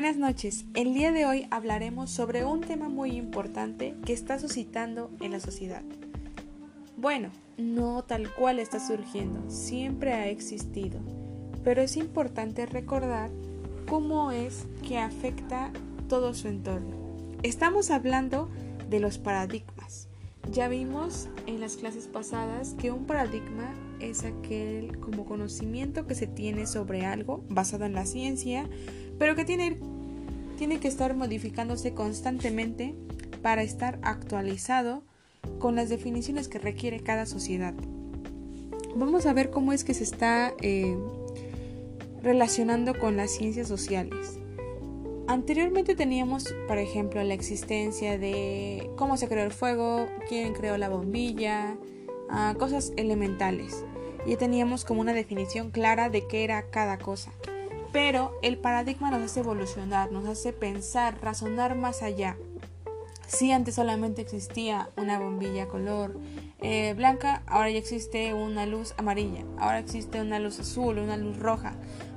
Buenas noches. El día de hoy hablaremos sobre un tema muy importante que está suscitando en la sociedad. Bueno, no tal cual está surgiendo, siempre ha existido, pero es importante recordar cómo es que afecta todo su entorno. Estamos hablando de los paradigmas. Ya vimos en las clases pasadas que un paradigma es aquel como conocimiento que se tiene sobre algo basado en la ciencia, pero que tiene, tiene que estar modificándose constantemente para estar actualizado con las definiciones que requiere cada sociedad. Vamos a ver cómo es que se está eh, relacionando con las ciencias sociales. Anteriormente teníamos, por ejemplo, la existencia de cómo se creó el fuego, quién creó la bombilla, ah, cosas elementales. Ya teníamos como una definición clara de qué era cada cosa. Pero el paradigma nos hace evolucionar, nos hace pensar, razonar más allá. Si antes solamente existía una bombilla color eh, blanca, ahora ya existe una luz amarilla, ahora existe una luz azul, una luz roja.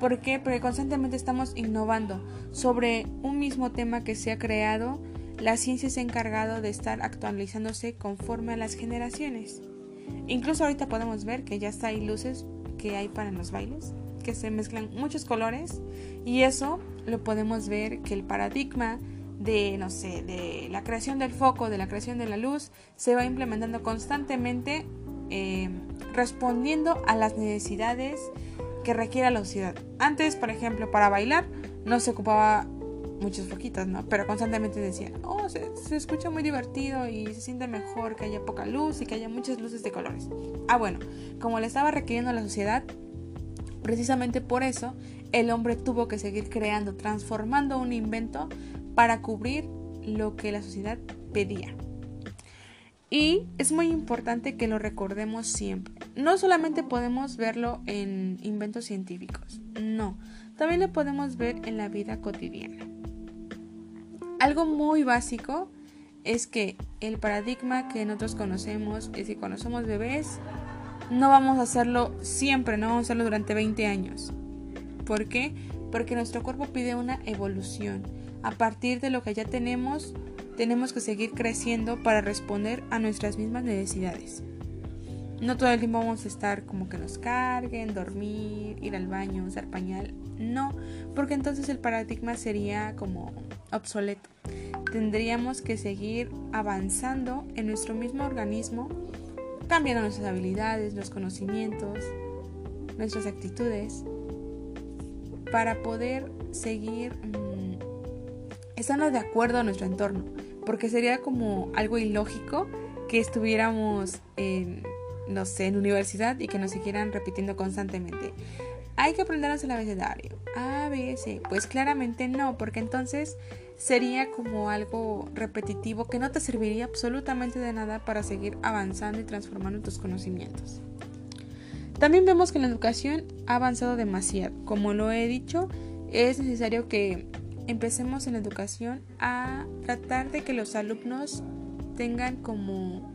¿Por qué? Porque constantemente estamos innovando sobre un mismo tema que se ha creado. La ciencia se ha encargado de estar actualizándose conforme a las generaciones. Incluso ahorita podemos ver que ya está hay luces que hay para los bailes que se mezclan muchos colores y eso lo podemos ver que el paradigma de, no sé, de la creación del foco, de la creación de la luz, se va implementando constantemente eh, respondiendo a las necesidades que requiere la sociedad. Antes, por ejemplo, para bailar no se ocupaba muchos foquitos, ¿no? Pero constantemente decían, oh, se, escucha muy divertido y se siente mejor que haya poca luz y que haya muchas luces de colores. Ah, bueno, como le estaba requiriendo la sociedad, Precisamente por eso el hombre tuvo que seguir creando, transformando un invento para cubrir lo que la sociedad pedía. Y es muy importante que lo recordemos siempre. No solamente podemos verlo en inventos científicos, no, también lo podemos ver en la vida cotidiana. Algo muy básico es que el paradigma que nosotros conocemos es que cuando somos bebés no vamos a hacerlo siempre, no vamos a hacerlo durante 20 años. ¿Por qué? Porque nuestro cuerpo pide una evolución. A partir de lo que ya tenemos, tenemos que seguir creciendo para responder a nuestras mismas necesidades. No todo el tiempo vamos a estar como que nos carguen, dormir, ir al baño, usar pañal. No, porque entonces el paradigma sería como obsoleto. Tendríamos que seguir avanzando en nuestro mismo organismo cambiando nuestras habilidades, los conocimientos, nuestras actitudes, para poder seguir mm, estando de acuerdo a nuestro entorno, porque sería como algo ilógico que estuviéramos en, no sé, en universidad y que nos siguieran repitiendo constantemente. Hay que aprendernos el abecedario. A, B, C. Pues claramente no, porque entonces sería como algo repetitivo que no te serviría absolutamente de nada para seguir avanzando y transformando tus conocimientos. También vemos que la educación ha avanzado demasiado. Como lo he dicho, es necesario que empecemos en la educación a tratar de que los alumnos tengan como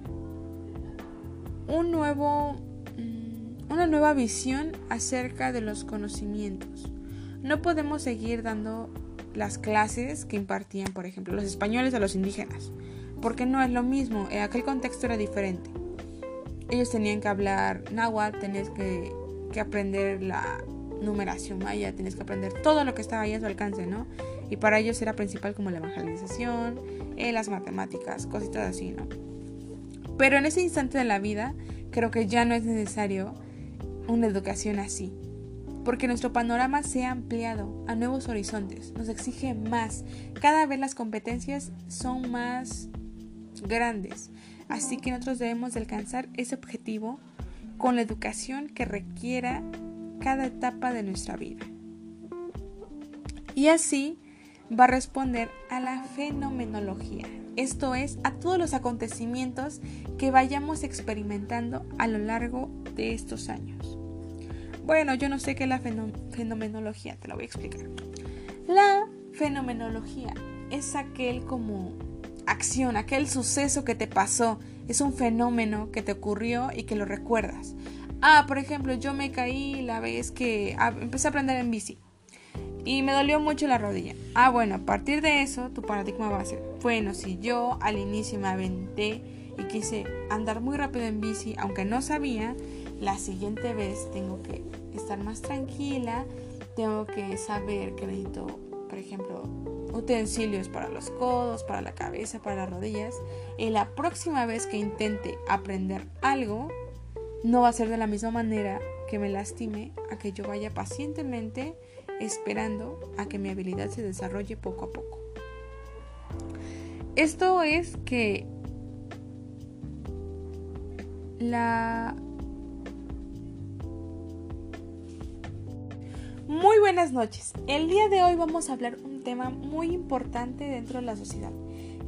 un nuevo mm, una nueva visión acerca de los conocimientos. No podemos seguir dando las clases que impartían, por ejemplo, los españoles a los indígenas, porque no es lo mismo, en aquel contexto era diferente. Ellos tenían que hablar náhuatl, tenías que, que aprender la numeración maya, tenías que aprender todo lo que estaba ahí a su alcance, ¿no? Y para ellos era principal como la evangelización, eh, las matemáticas, cositas así, ¿no? Pero en ese instante de la vida, creo que ya no es necesario una educación así porque nuestro panorama se ha ampliado a nuevos horizontes, nos exige más, cada vez las competencias son más grandes, así que nosotros debemos de alcanzar ese objetivo con la educación que requiera cada etapa de nuestra vida. Y así va a responder a la fenomenología, esto es, a todos los acontecimientos que vayamos experimentando a lo largo de estos años. Bueno, yo no sé qué es la fenomenología, te lo voy a explicar. La fenomenología es aquel como acción, aquel suceso que te pasó, es un fenómeno que te ocurrió y que lo recuerdas. Ah, por ejemplo, yo me caí la vez que empecé a aprender en bici. y me dolió mucho la rodilla. Ah, bueno, a partir de eso tu paradigma va a ser, bueno, si yo al inicio me aventé y quise andar muy rápido en bici, aunque no sabía, la siguiente vez tengo que estar más tranquila, tengo que saber que necesito, por ejemplo, utensilios para los codos, para la cabeza, para las rodillas. Y la próxima vez que intente aprender algo, no va a ser de la misma manera que me lastime a que yo vaya pacientemente esperando a que mi habilidad se desarrolle poco a poco. Esto es que la... Muy buenas noches. El día de hoy vamos a hablar un tema muy importante dentro de la sociedad,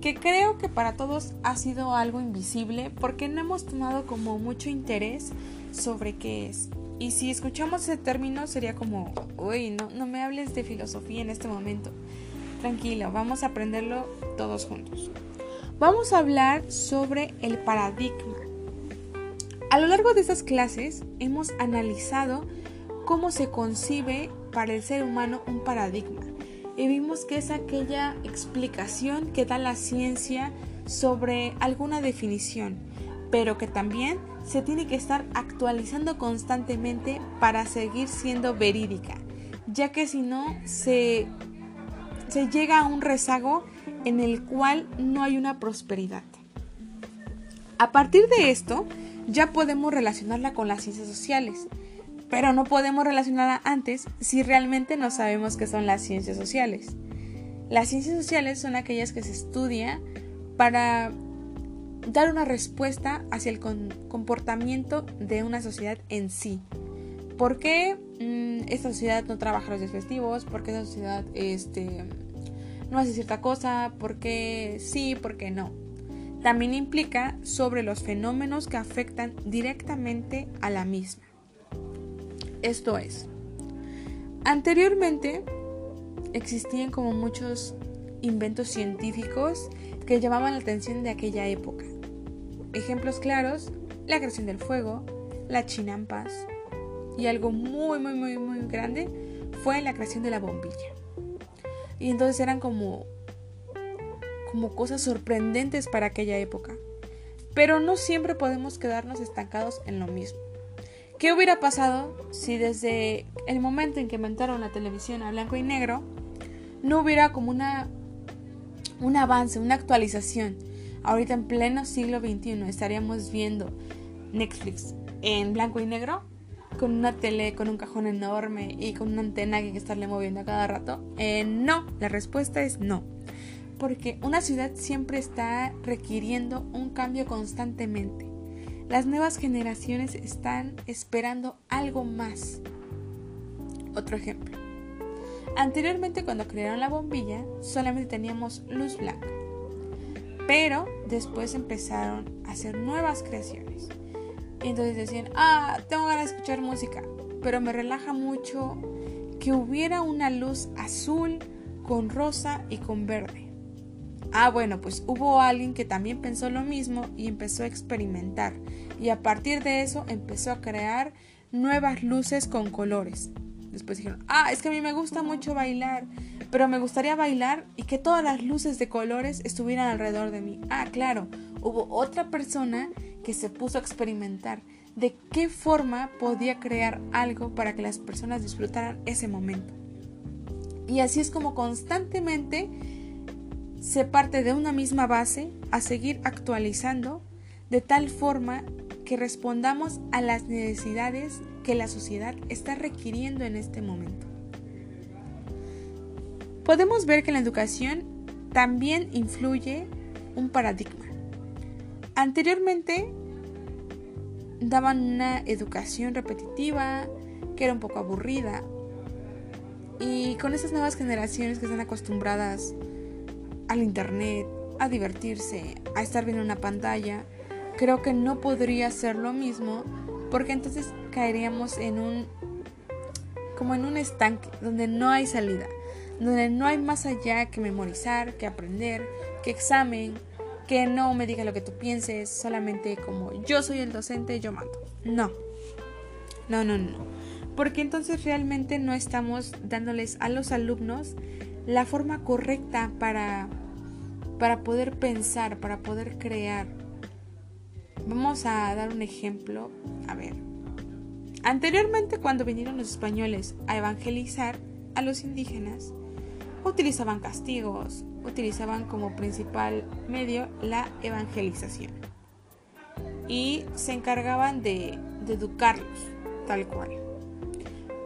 que creo que para todos ha sido algo invisible porque no hemos tomado como mucho interés sobre qué es. Y si escuchamos ese término sería como, uy, no, no me hables de filosofía en este momento. Tranquilo, vamos a aprenderlo todos juntos. Vamos a hablar sobre el paradigma. A lo largo de estas clases hemos analizado cómo se concibe para el ser humano un paradigma y vimos que es aquella explicación que da la ciencia sobre alguna definición, pero que también se tiene que estar actualizando constantemente para seguir siendo verídica, ya que si no se, se llega a un rezago en el cual no hay una prosperidad. A partir de esto, ya podemos relacionarla con las ciencias sociales, pero no podemos relacionarla antes si realmente no sabemos qué son las ciencias sociales. Las ciencias sociales son aquellas que se estudia para dar una respuesta hacia el comportamiento de una sociedad en sí. ¿Por qué mm, esta sociedad no trabaja los días festivos? ¿Por qué esta sociedad este, no hace cierta cosa? ¿Por qué sí? ¿Por qué no? También implica sobre los fenómenos que afectan directamente a la misma. Esto es, anteriormente existían como muchos inventos científicos que llamaban la atención de aquella época. Ejemplos claros, la creación del fuego, la chinampas y algo muy, muy, muy, muy grande fue la creación de la bombilla. Y entonces eran como, como cosas sorprendentes para aquella época. Pero no siempre podemos quedarnos estancados en lo mismo. ¿Qué hubiera pasado si desde el momento en que inventaron la televisión a blanco y negro no hubiera como una un avance, una actualización? ahorita en pleno siglo XXI estaríamos viendo Netflix en blanco y negro, con una tele, con un cajón enorme y con una antena que hay que estarle moviendo a cada rato? Eh, no, la respuesta es no. Porque una ciudad siempre está requiriendo un cambio constantemente. Las nuevas generaciones están esperando algo más. Otro ejemplo. Anteriormente cuando crearon la bombilla solamente teníamos luz blanca. Pero después empezaron a hacer nuevas creaciones. Y entonces decían, ah, tengo ganas de escuchar música, pero me relaja mucho que hubiera una luz azul con rosa y con verde. Ah, bueno, pues hubo alguien que también pensó lo mismo y empezó a experimentar. Y a partir de eso empezó a crear nuevas luces con colores. Después dijeron, ah, es que a mí me gusta mucho bailar, pero me gustaría bailar y que todas las luces de colores estuvieran alrededor de mí. Ah, claro, hubo otra persona que se puso a experimentar de qué forma podía crear algo para que las personas disfrutaran ese momento. Y así es como constantemente se parte de una misma base a seguir actualizando de tal forma que respondamos a las necesidades que la sociedad está requiriendo en este momento. Podemos ver que la educación también influye un paradigma. Anteriormente daban una educación repetitiva que era un poco aburrida y con esas nuevas generaciones que están acostumbradas al internet, a divertirse, a estar viendo una pantalla, creo que no podría ser lo mismo porque entonces caeríamos en un como en un estanque donde no hay salida, donde no hay más allá que memorizar, que aprender, que examen, que no me diga lo que tú pienses, solamente como yo soy el docente, yo mando. No. No, no, no. porque entonces realmente no estamos dándoles a los alumnos la forma correcta para, para poder pensar, para poder crear. Vamos a dar un ejemplo. A ver. Anteriormente cuando vinieron los españoles a evangelizar a los indígenas, utilizaban castigos, utilizaban como principal medio la evangelización y se encargaban de, educarlos tal cual.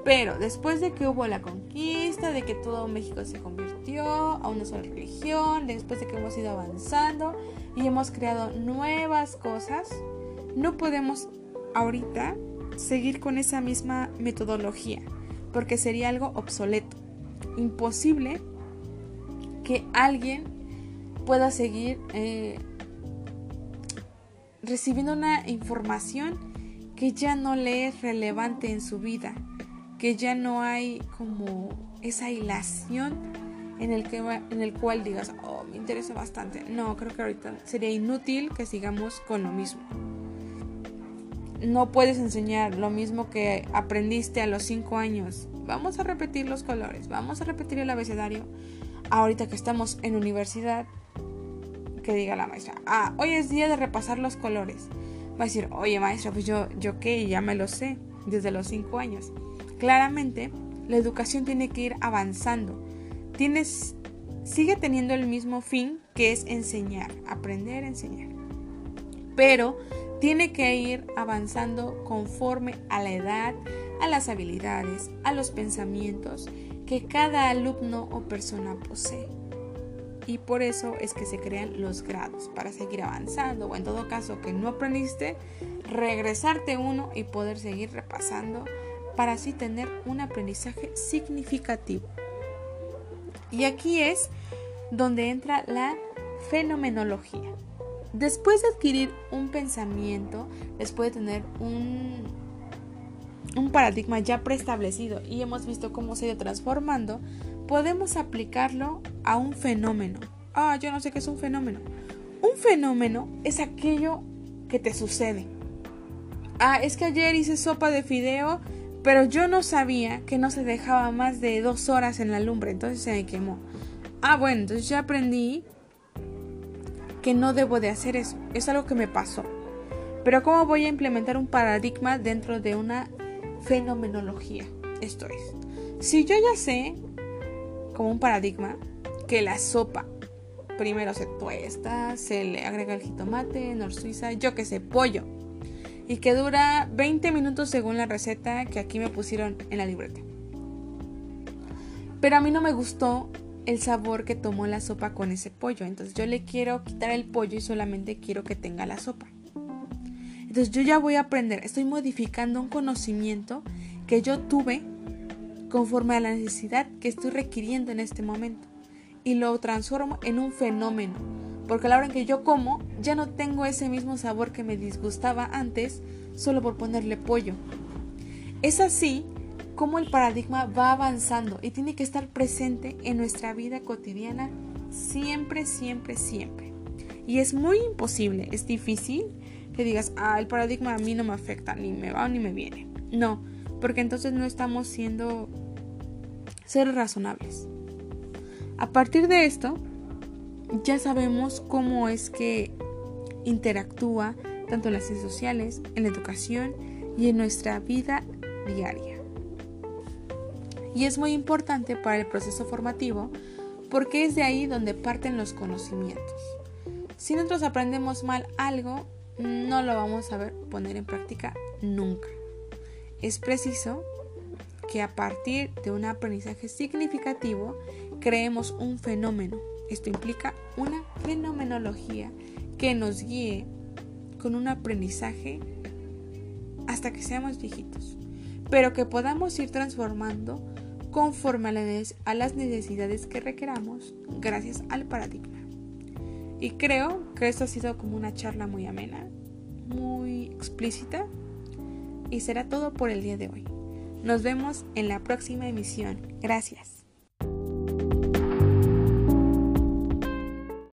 Pero después de que hubo la conquista, de que todo México se convirtió a una sola religión, después de que hemos ido avanzando y hemos creado nuevas cosas, no podemos ahorita seguir con esa misma metodología, porque sería algo obsoleto, imposible que alguien pueda seguir eh, recibiendo una información que ya no le es relevante en su vida que ya no hay como esa hilación en el, que, en el cual digas, oh, me interesa bastante. No, creo que ahorita sería inútil que sigamos con lo mismo. No puedes enseñar lo mismo que aprendiste a los 5 años. Vamos a repetir los colores, vamos a repetir el abecedario. Ahorita que estamos en universidad, que diga la maestra, ah, hoy es día de repasar los colores. Va a decir, oye maestra, pues yo, yo qué, ya me lo sé desde los 5 años. Claramente, la educación tiene que ir avanzando. Sigue teniendo el mismo fin que es enseñar, aprender a enseñar. Pero tiene que ir avanzando conforme a la edad, a las habilidades, a los pensamientos que cada alumno o persona posee. Y por eso es que se crean los grados, para seguir avanzando o en todo caso que no aprendiste, regresarte uno y poder seguir repasando para así tener un aprendizaje significativo. Y aquí es donde entra la fenomenología. Después de adquirir un pensamiento, después de tener un, un paradigma ya preestablecido y hemos visto cómo se ha ido transformando, podemos aplicarlo a un fenómeno. Ah, yo no sé qué es un fenómeno. Un fenómeno es aquello que te sucede. Ah, es que ayer hice sopa de fideo pero yo no sabía que no se dejaba más de dos horas en la lumbre, entonces se me quemó. Ah, bueno, entonces ya aprendí que no debo de hacer eso. Es algo que me pasó. Pero ¿cómo voy a implementar un paradigma dentro de una fenomenología? Esto es, si yo ya sé, como un paradigma, que la sopa primero se tuesta, se le agrega el jitomate, nor suiza, yo que sé, pollo y que dura 20 minutos según la receta que aquí me pusieron en la libreta. Pero a mí no me gustó el sabor que tomó la sopa con ese pollo, entonces yo le quiero quitar el pollo y solamente quiero que tenga la sopa. Entonces yo ya voy a aprender, estoy modificando un conocimiento que yo tuve conforme a la necesidad que estoy requiriendo en este momento y lo transformo en un fenómeno porque a la hora en que yo como ya no tengo ese mismo sabor que me disgustaba antes solo por ponerle pollo. Es así como el paradigma va avanzando y tiene que estar presente en nuestra vida cotidiana siempre, siempre, siempre. Y es muy imposible, es difícil que digas, ah, el paradigma a mí no me afecta, ni me va ni me viene. No, porque entonces no estamos siendo ser razonables. A partir de esto, ya sabemos cómo es que interactúa tanto en las redes sociales, en la educación y en nuestra vida diaria. Y es muy importante para el proceso formativo porque es de ahí donde parten los conocimientos. Si nosotros aprendemos mal algo, no lo vamos a ver poner en práctica nunca. Es preciso que a partir de un aprendizaje significativo creemos un fenómeno esto implica una fenomenología que nos guíe con un aprendizaje hasta que seamos viejitos, pero que podamos ir transformando conforme a las necesidades que requeramos gracias al paradigma. Y creo que esto ha sido como una charla muy amena, muy explícita, y será todo por el día de hoy. Nos vemos en la próxima emisión. Gracias.